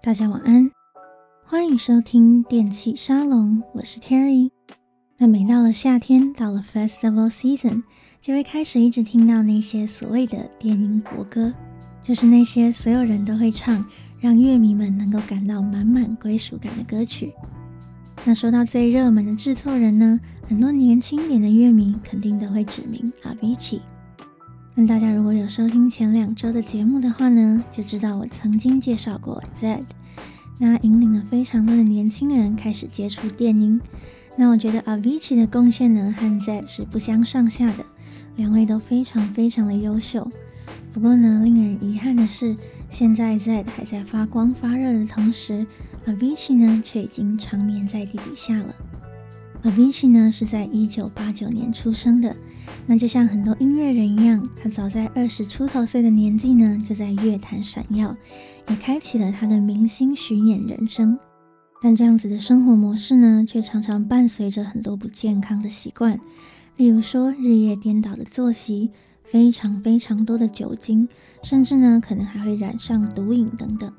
大家晚安，欢迎收听电器沙龙，我是 Terry。那每到了夏天，到了 Festival Season，就会开始一直听到那些所谓的电音国歌，就是那些所有人都会唱，让乐迷们能够感到满满归属感的歌曲。那说到最热门的制作人呢，很多年轻点的乐迷肯定都会指名 Avicii。那大家如果有收听前两周的节目的话呢，就知道我曾经介绍过 Zed，那引领了非常多的年轻人开始接触电音。那我觉得 Avicii 的贡献呢，和 Zed 是不相上下的，两位都非常非常的优秀。不过呢，令人遗憾的是，现在 Zed 还在发光发热的同时，Avicii 呢却已经长眠在地底下了。Avicii 呢是在一九八九年出生的，那就像很多音乐人一样，他早在二十出头岁的年纪呢就在乐坛闪耀，也开启了他的明星巡演人生。但这样子的生活模式呢，却常常伴随着很多不健康的习惯，例如说日夜颠倒的作息，非常非常多的酒精，甚至呢可能还会染上毒瘾等等。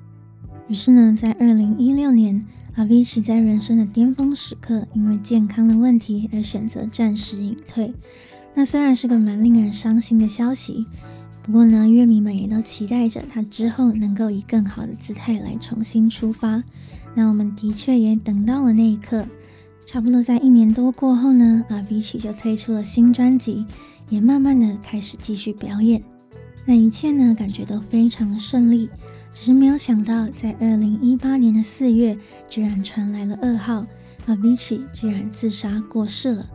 于是呢，在二零一六年。Avicii 在人生的巅峰时刻，因为健康的问题而选择暂时隐退。那虽然是个蛮令人伤心的消息，不过呢，乐迷们也都期待着他之后能够以更好的姿态来重新出发。那我们的确也等到了那一刻。差不多在一年多过后呢，Avicii 就推出了新专辑，也慢慢的开始继续表演。那一切呢，感觉都非常的顺利。只是没有想到，在二零一八年的四月，居然传来了噩耗，Avicii 居然自杀过世了。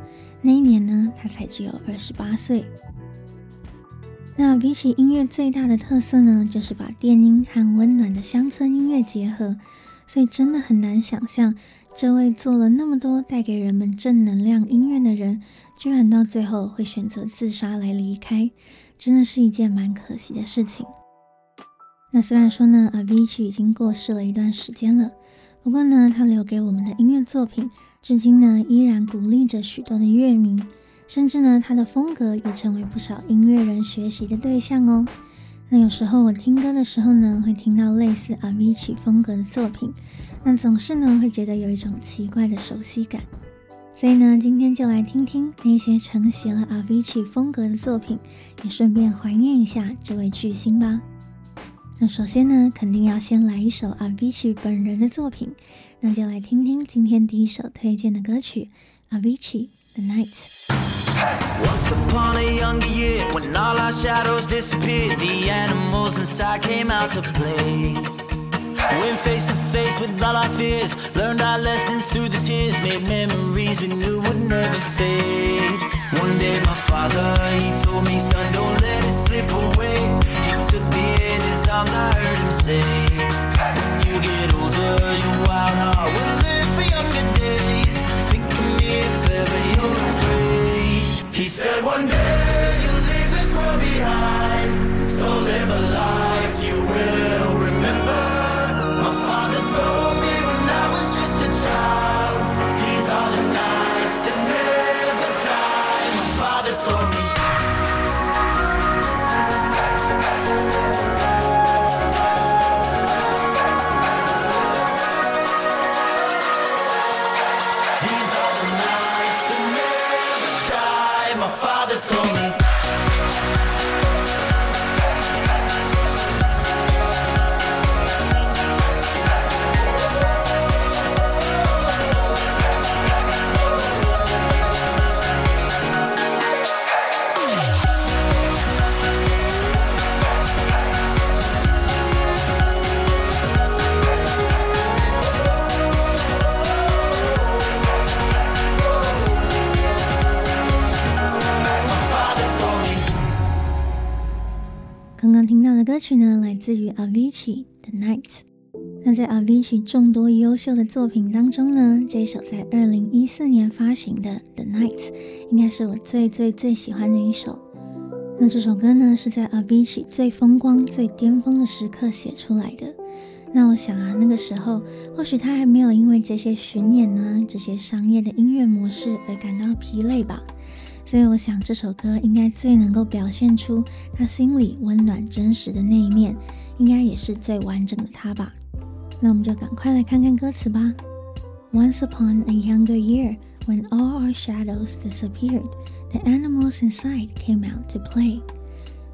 那一年呢，他才只有二十八岁。那比起音乐最大的特色呢，就是把电音和温暖的乡村音乐结合，所以真的很难想象，这位做了那么多带给人们正能量音乐的人，居然到最后会选择自杀来离开，真的是一件蛮可惜的事情。那虽然说呢，Avici 已经过世了一段时间了，不过呢，他留给我们的音乐作品，至今呢依然鼓励着许多的乐迷，甚至呢，他的风格也成为不少音乐人学习的对象哦。那有时候我听歌的时候呢，会听到类似 Avicii 风格的作品，那总是呢会觉得有一种奇怪的熟悉感。所以呢，今天就来听听那些承袭了 Avicii 风格的作品，也顺便怀念一下这位巨星吧。那首先呢，肯定要先来一首 Avicii 本人的作品，那就来听听今天第一首推荐的歌曲 Avicii The Nights。Once upon a younger year, when all our shadows disappeared, the animals inside came out to play. Went face to face with all our fears, learned our lessons through the tears, made memories we knew would never fade. One day my father, he told me, son, don't let it slip away. Arms, I heard him say. When you get older, your wild heart will live for younger days. Think of me if ever you're afraid. He said one day you'll leave this world behind. So live a life you will remember 歌曲呢，来自于 Avicii The Nights。那在 Avicii 众多优秀的作品当中呢，这首在二零一四年发行的 The Nights 应该是我最最最喜欢的一首。那这首歌呢，是在 Avicii 最风光、最巅峰的时刻写出来的。那我想啊，那个时候或许他还没有因为这些巡演呢、这些商业的音乐模式而感到疲累吧。所以我想这首歌应该最能够表现出他心里温暖真实的那一面，应该也是最完整的他吧。那我们就赶快来看看歌词吧。Once upon a younger year, when all our shadows disappeared, the animals inside came out to play.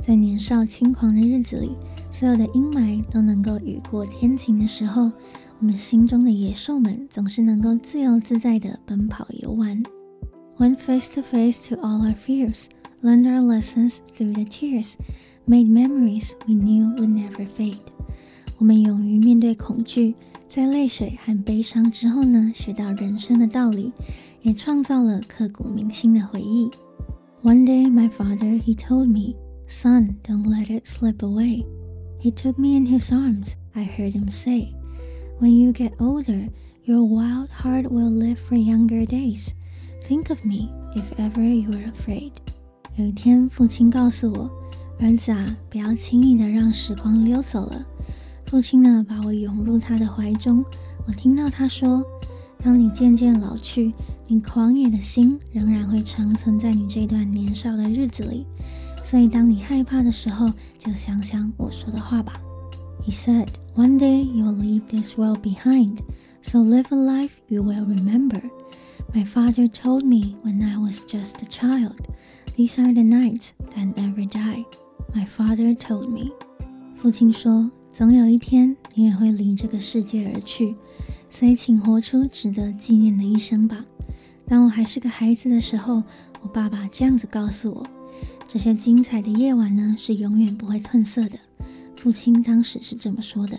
在年少轻狂的日子里，所有的阴霾都能够雨过天晴的时候，我们心中的野兽们总是能够自由自在地奔跑游玩。Went face to face to all our fears, learned our lessons through the tears, made memories we knew would never fade. 我们勇于面对恐惧，在泪水和悲伤之后呢，学到人生的道理，也创造了刻骨铭心的回忆。One day, my father he told me. Son, don't let it slip away. He took me in his arms. I heard him say, When you get older, your wild heart will live for younger days. Think of me if ever you are afraid. 有一天，父亲告诉我：“儿子啊，不要轻易的让时光溜走了。”父亲呢，把我拥入他的怀中。我听到他说：“当你渐渐老去，你狂野的心仍然会长存在你这段年少的日子里。”所以，当你害怕的时候，就想想我说的话吧。He said, "One day you'll leave this world behind, so live a life you will remember." My father told me when I was just a child, "These are the nights that never die." My father told me. 父亲说，总有一天你也会离这个世界而去，所以请活出值得纪念的一生吧。当我还是个孩子的时候，我爸爸这样子告诉我。这些精彩的夜晚呢，是永远不会褪色的。父亲当时是这么说的。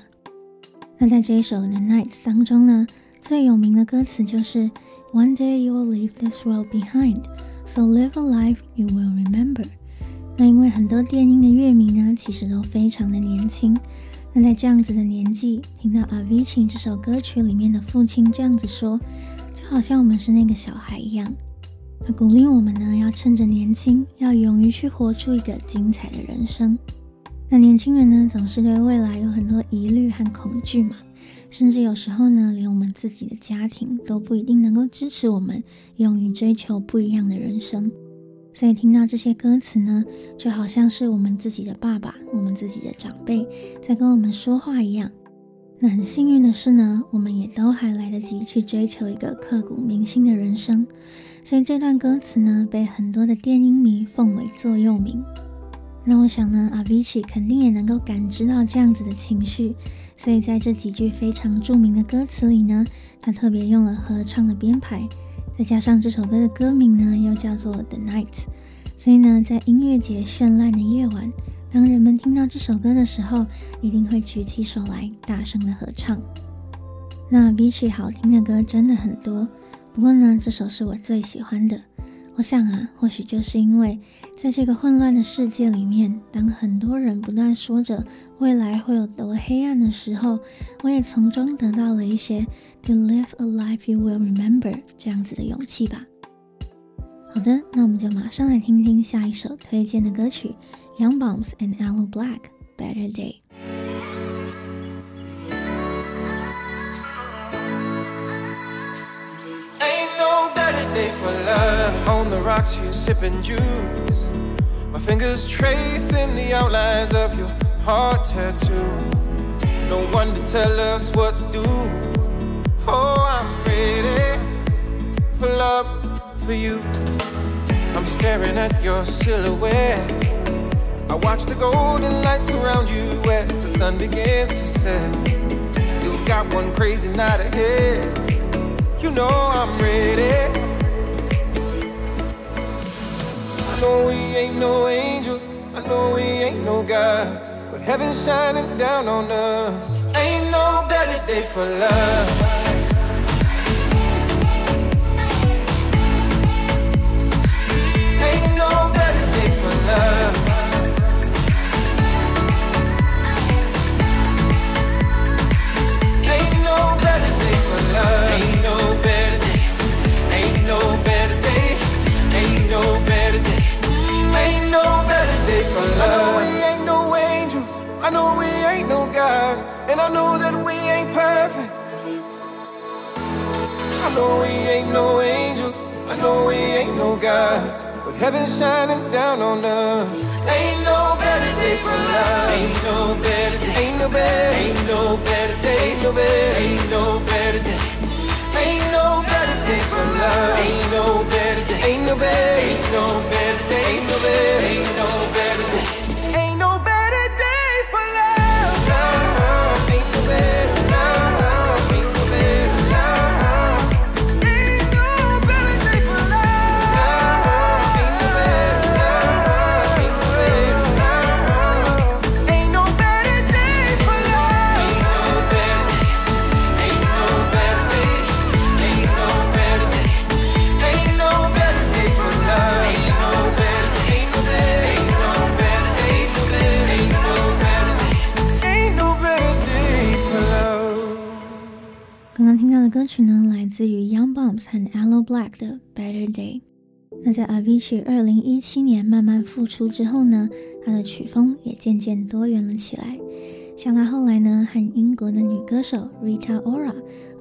那在这一首《The Nights》当中呢，最有名的歌词就是 “One day you will leave this world behind, so live a life you will remember。”那因为很多电音的乐迷呢，其实都非常的年轻。那在这样子的年纪，听到 Avicii 这首歌曲里面的父亲这样子说，就好像我们是那个小孩一样。他鼓励我们呢，要趁着年轻，要勇于去活出一个精彩的人生。那年轻人呢，总是对未来有很多疑虑和恐惧嘛，甚至有时候呢，连我们自己的家庭都不一定能够支持我们，勇于追求不一样的人生。所以听到这些歌词呢，就好像是我们自己的爸爸，我们自己的长辈在跟我们说话一样。那很幸运的是呢，我们也都还来得及去追求一个刻骨铭心的人生。所以这段歌词呢，被很多的电音迷奉为座右铭。那我想呢，Avicii 肯定也能够感知到这样子的情绪，所以在这几句非常著名的歌词里呢，他特别用了合唱的编排，再加上这首歌的歌名呢，又叫做 The Night。所以呢，在音乐节绚烂的夜晚，当人们听到这首歌的时候，一定会举起手来，大声的合唱。那 Avicii 好听的歌真的很多。不过呢，这首是我最喜欢的。我想啊，或许就是因为在这个混乱的世界里面，当很多人不断说着未来会有多黑暗的时候，我也从中得到了一些 “To live a life you will remember” 这样子的勇气吧。好的，那我们就马上来听听下一首推荐的歌曲：Young Bombs and Aloe Blacc，《Better Day》。On the rocks, you're sipping juice. My fingers tracing the outlines of your heart tattoo. No one to tell us what to do. Oh, I'm ready for love for you. I'm staring at your silhouette. I watch the golden lights surround you as the sun begins to set. Still got one crazy night ahead. You know I'm ready. Know we ain't no angels, I know we ain't no gods, but heaven's shining down on us. Ain't no better day for love. No angels. I know we ain't no gods. But heaven's shining down on us. Ain't no better day. for love. Ain't no better day. Ain't no better. Ain't no better day. Ain't no better. Ain't no better day. Ain't no better day for love. Ain't no better day. Ain't no better. Ain't no better day. Ain't no better. Ain't no Black 的 Better Day。那在 Avicii 二零一七年慢慢复出之后呢，他的曲风也渐渐多元了起来。像他后来呢，和英国的女歌手 Rita Ora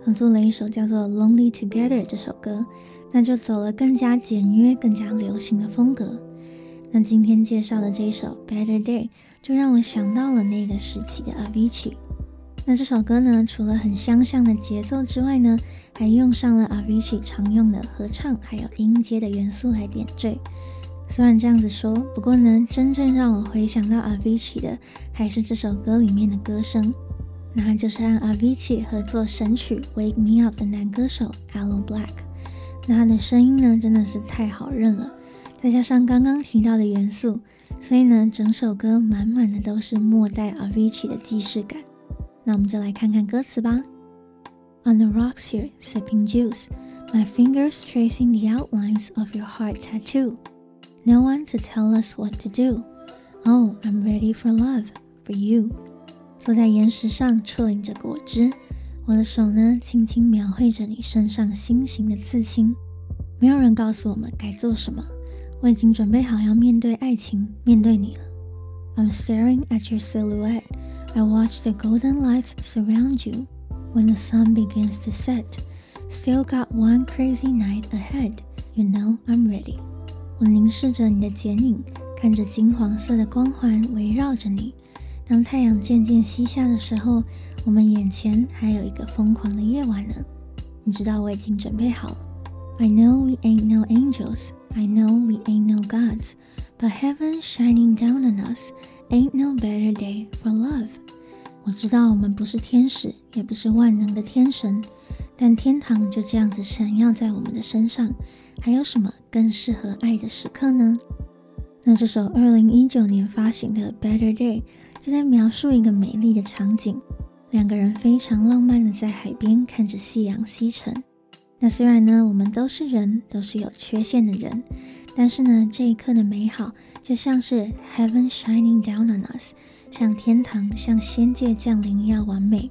合作了一首叫做《Lonely Together》这首歌，那就走了更加简约、更加流行的风格。那今天介绍的这首 Better Day，就让我想到了那个时期的 Avicii。那这首歌呢，除了很相像的节奏之外呢，还用上了 Avicii 常用的合唱还有音阶的元素来点缀。虽然这样子说，不过呢，真正让我回想到 Avicii 的，还是这首歌里面的歌声。那就是和 Avicii 合作神曲《Wake Me Up》的男歌手 Aloe Black。那他的声音呢，真的是太好认了，再加上刚刚提到的元素，所以呢，整首歌满满的都是末代 Avicii 的既视感。那我们就来看看歌词吧。On the rocks here, sipping juice, my fingers tracing the outlines of your heart tattoo. No one to tell us what to do. Oh, I'm ready for love, for you. 坐在岩石上啜饮着果汁，我的手呢，轻轻描绘着你身上心形的刺青。没有人告诉我们该做什么，我已经准备好要面对爱情，面对你了。I'm staring at your silhouette. I watch the golden lights surround you. When the sun begins to set, still got one crazy night ahead. You know I'm ready. 我凝视着你的剪影，看着金黄色的光环围绕着你。当太阳渐渐西下的时候，我们眼前还有一个疯狂的夜晚呢。你知道我已经准备好了。I know we ain't no angels. I know we ain't no gods. But heaven shining down on us. Ain't no better day for love。我知道我们不是天使，也不是万能的天神，但天堂就这样子闪耀在我们的身上，还有什么更适合爱的时刻呢？那这首二零一九年发行的《Better Day》就在描述一个美丽的场景，两个人非常浪漫的在海边看着夕阳西沉。那虽然呢，我们都是人，都是有缺陷的人。但是呢，这一刻的美好就像是 Heaven shining down on us，像天堂，像仙界降临一样完美。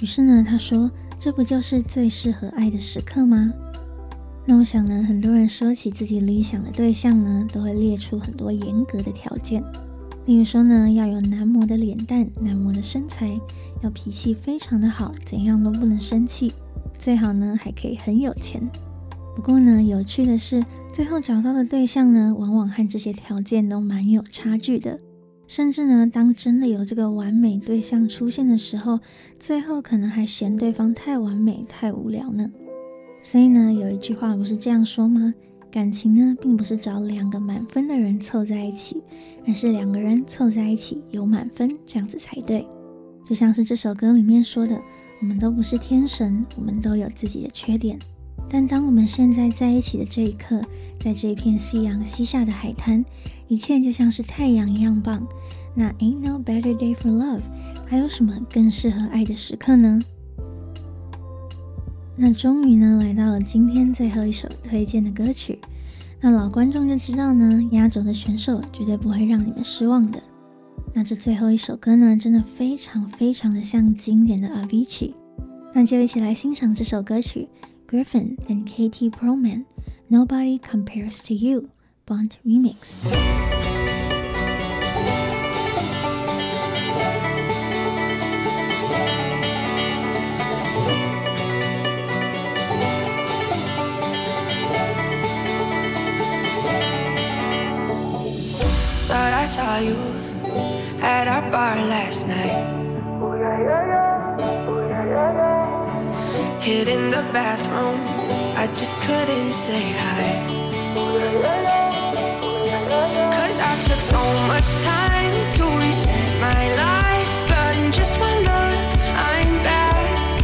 于是呢，他说：“这不就是最适合爱的时刻吗？”那我想呢，很多人说起自己理想的对象呢，都会列出很多严格的条件，例如说呢，要有男模的脸蛋、男模的身材，要脾气非常的好，怎样都不能生气，最好呢还可以很有钱。不过呢，有趣的是，最后找到的对象呢，往往和这些条件都蛮有差距的。甚至呢，当真的有这个完美对象出现的时候，最后可能还嫌对方太完美、太无聊呢。所以呢，有一句话不是这样说吗？感情呢，并不是找两个满分的人凑在一起，而是两个人凑在一起有满分，这样子才对。就像是这首歌里面说的，我们都不是天神，我们都有自己的缺点。但当我们现在在一起的这一刻，在这片夕阳西下的海滩，一切就像是太阳一样棒。那 Ain't no better day for love，还有什么更适合爱的时刻呢？那终于呢，来到了今天最后一首推荐的歌曲。那老观众就知道呢，压轴的选手绝对不会让你们失望的。那这最后一首歌呢，真的非常非常的像经典的 Avicii。那就一起来欣赏这首歌曲。Griffin and Katie Pearlman, Nobody Compares to You, Bond Remix. Thought I saw you at our bar last night. Hid in the bathroom, I just couldn't say hi. Cause I took so much time to reset my life, but in just one look, I'm back.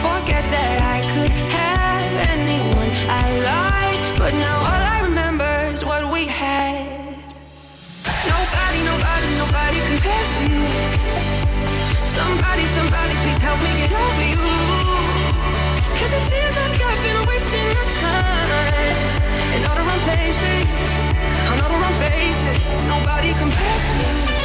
Forget that I could have anyone I like, but now all I remember is what we had. Nobody, nobody, nobody compares to you. Somebody, somebody, please help me get over you. Nobody compares to you.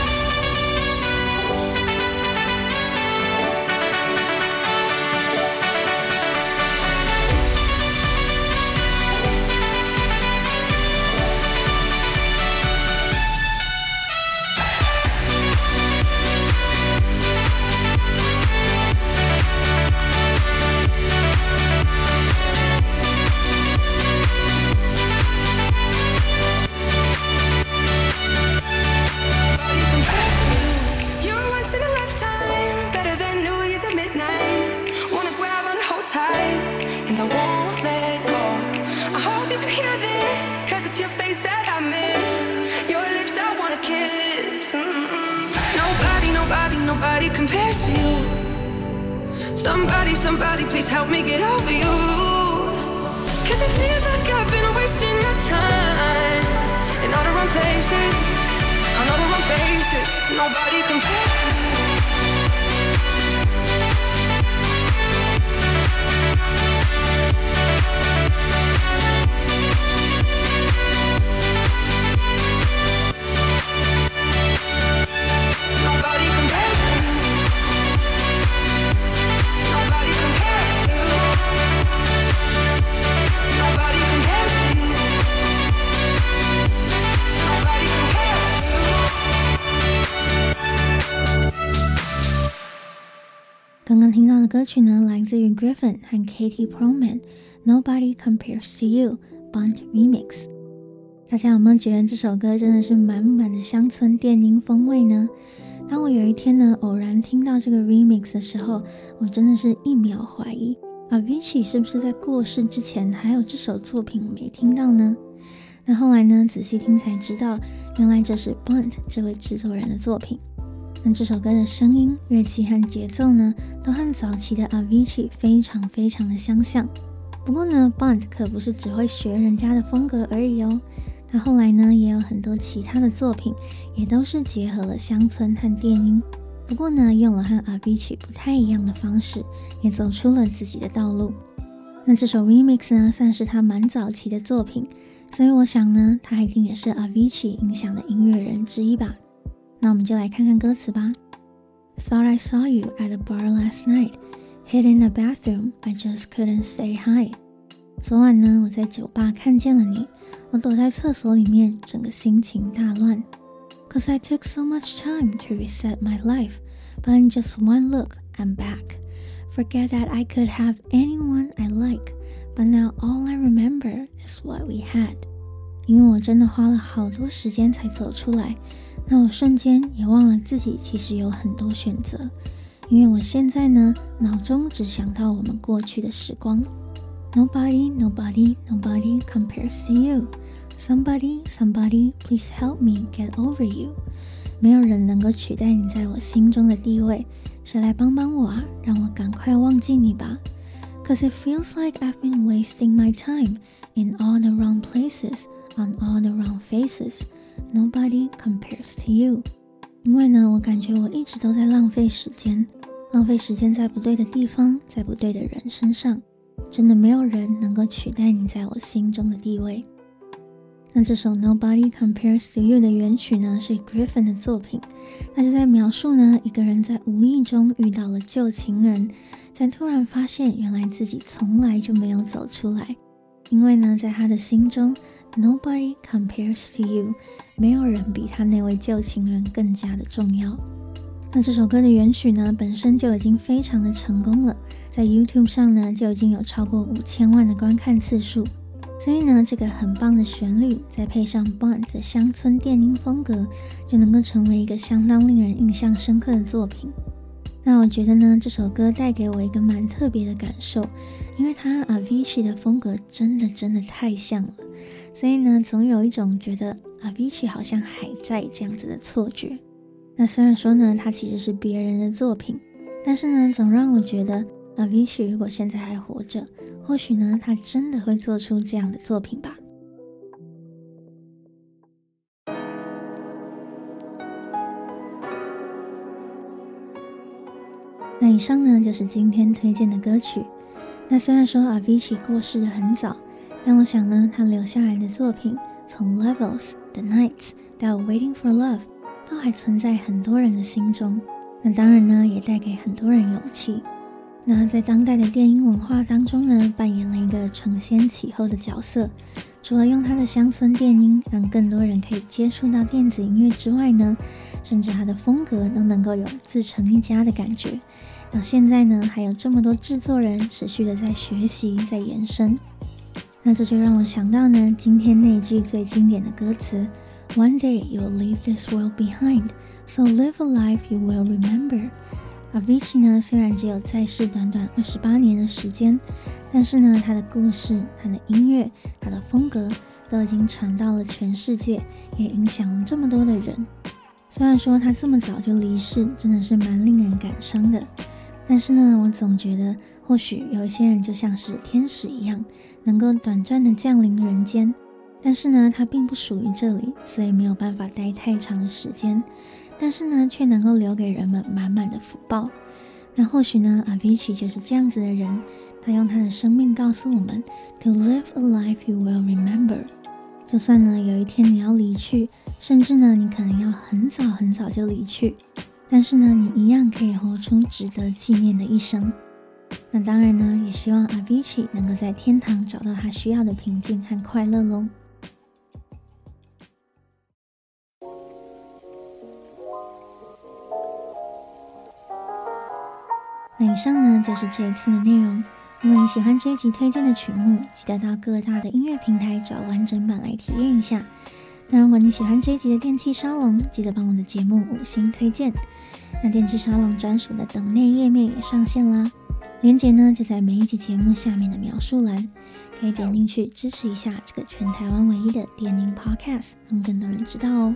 To you. Somebody, somebody, please help me get over you. Cause it feels like I've been wasting my time in all the wrong places, on all the wrong faces. Nobody compares to you. 曲呢，来自于 Griffin 和 Katie Perlman，《Nobody Compares to You》Bunt Remix。大家有没有觉得这首歌真的是满满的乡村电音风味呢？当我有一天呢偶然听到这个 remix 的时候，我真的是一秒怀疑，Avicii 是不是在过世之前还有这首作品没听到呢？那后来呢仔细听才知道，原来这是 Bunt 这位制作人的作品。那这首歌的声音、乐器和节奏呢，都和早期的 Avicii 非常非常的相像。不过呢，Bunt 可不是只会学人家的风格而已哦。那后来呢，也有很多其他的作品，也都是结合了乡村和电音。不过呢，用了和 Avicii 不太一样的方式，也走出了自己的道路。那这首 Remix 呢，算是他蛮早期的作品，所以我想呢，他一定也是 Avicii 影响的音乐人之一吧。那我们就来看看歌词吧。Thought I saw you at a bar last night, hid in the bathroom, I just couldn't stay high. 昨晚呢，我在酒吧看见了你，我躲在厕所里面，整个心情大乱。Cause I took so much time to reset my life, but in just one look, I'm back. Forget that I could have anyone I like, but now all I remember is what we had. 因为我真的花了好多时间才走出来， 那我瞬间也忘了自己其实有很多选择。因为我现在呢，脑中只想到我们过去的时光。Nobody, nobody, nobody compares to you. Somebody, somebody, please help me get over you. 没有人能够取代你在我心中的地位，谁来帮帮我啊？让我赶快忘记你吧。Cause it feels like I've been wasting my time in all the wrong places, on all the wrong faces. Nobody compares to you. 因为呢，我感觉我一直都在浪费时间，浪费时间在不对的地方，在不对的人身上。真的没有人能够取代你在我心中的地位。那这首 Nobody Compares to You 的原曲呢，是 Griffin 的作品。那就在描述呢，一个人在无意中遇到了旧情人，才突然发现原来自己从来就没有走出来。因为呢，在他的心中，Nobody compares to you，没有人比他那位旧情人更加的重要。那这首歌的原曲呢，本身就已经非常的成功了，在 YouTube 上呢，就已经有超过五千万的观看次数。所以呢，这个很棒的旋律，再配上 Bond 的乡村电音风格，就能够成为一个相当令人印象深刻的作品。那我觉得呢，这首歌带给我一个蛮特别的感受，因为它 Avicii 的风格真的真的太像了，所以呢，总有一种觉得 Avicii 好像还在这样子的错觉。那虽然说呢，它其实是别人的作品，但是呢，总让我觉得 Avicii 如果现在还活着。或许呢，他真的会做出这样的作品吧。那以上呢，就是今天推荐的歌曲。那虽然说 Avicii 过世的很早，但我想呢，他留下来的作品，从 Levels、The Nights 到 Waiting for Love，都还存在很多人的心中。那当然呢，也带给很多人勇气。那在当代的电音文化当中呢，扮演了一个承先启后的角色。除了用他的乡村电音让更多人可以接触到电子音乐之外呢，甚至他的风格都能够有自成一家的感觉。到现在呢，还有这么多制作人持续的在学习、在延伸。那这就让我想到呢，今天那一句最经典的歌词：“One day you'll leave this world behind, so live a life you will remember。” Avicii 呢，虽然只有在世短短二十八年的时间，但是呢，他的故事、他的音乐、他的风格都已经传到了全世界，也影响了这么多的人。虽然说他这么早就离世，真的是蛮令人感伤的，但是呢，我总觉得或许有一些人就像是天使一样，能够短暂的降临人间，但是呢，他并不属于这里，所以没有办法待太长的时间。但是呢，却能够留给人们满满的福报。那或许呢，Avicii 就是这样子的人。他用他的生命告诉我们：To live a life you will remember。就算呢，有一天你要离去，甚至呢，你可能要很早很早就离去，但是呢，你一样可以活出值得纪念的一生。那当然呢，也希望 Avicii 能够在天堂找到他需要的平静和快乐喽。那以上呢，就是这一次的内容。如果你喜欢这一集推荐的曲目，记得到各大的音乐平台找完整版来体验一下。那如果你喜欢这一集的电气沙龙，记得帮我的节目五星推荐。那电气沙龙专属的等内页面也上线啦，链接呢就在每一集节目下面的描述栏，可以点进去支持一下这个全台湾唯一的电音 Podcast，让更多人知道哦。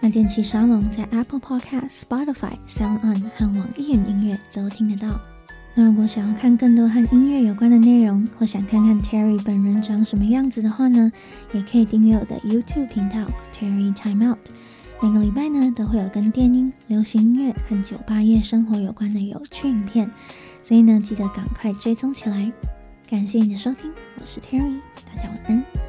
那电气沙龙在 Apple Podcast、Spotify、Sound On 和网易云音乐都听得到。那如果想要看更多和音乐有关的内容，或想看看 Terry 本人长什么样子的话呢，也可以订阅我的 YouTube 频道 Terry Time Out。每个礼拜呢都会有跟电音、流行音乐和酒吧夜生活有关的有趣影片，所以呢记得赶快追踪起来。感谢你的收听，我是 Terry，大家晚安。